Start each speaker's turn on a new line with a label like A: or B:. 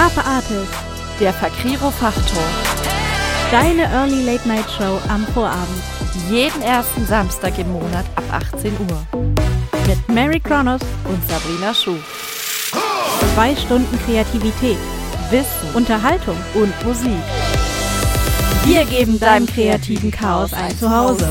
A: Harpe Artis,
B: Der Fakriro Fachtor.
A: deine Early Late Night Show am Vorabend
B: Jeden ersten Samstag im Monat ab 18 Uhr.
A: mit Mary Kronos
B: Und Sabrina Schuh.
A: Zwei Stunden Kreativität,
B: Wissen
A: Unterhaltung
B: und Musik.
A: Wir geben deinem kreativen Chaos ein Zuhause.